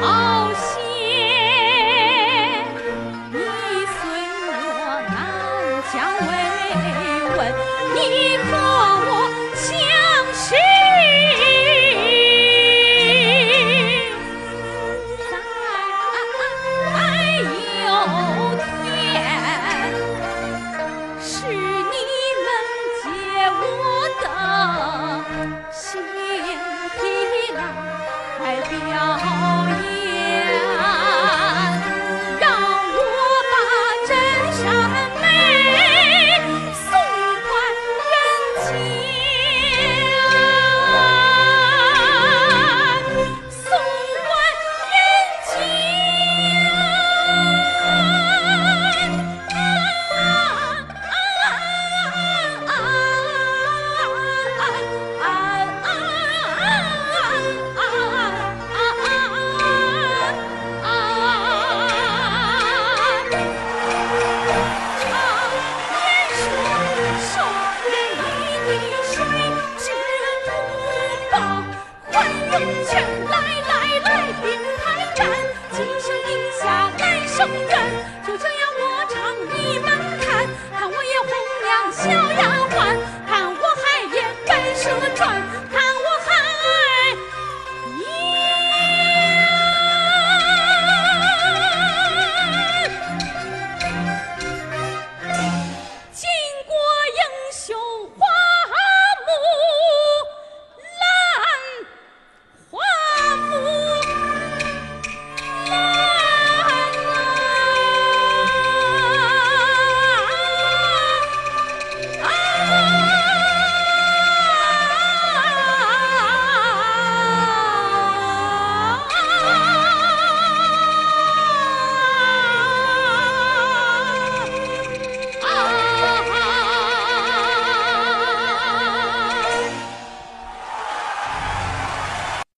好险你随我南疆慰问你和我相识在有天是你们接我的心意难表全来来来，兵看战，金声银下，来生战。就这样，我唱你们看，看我也红娘。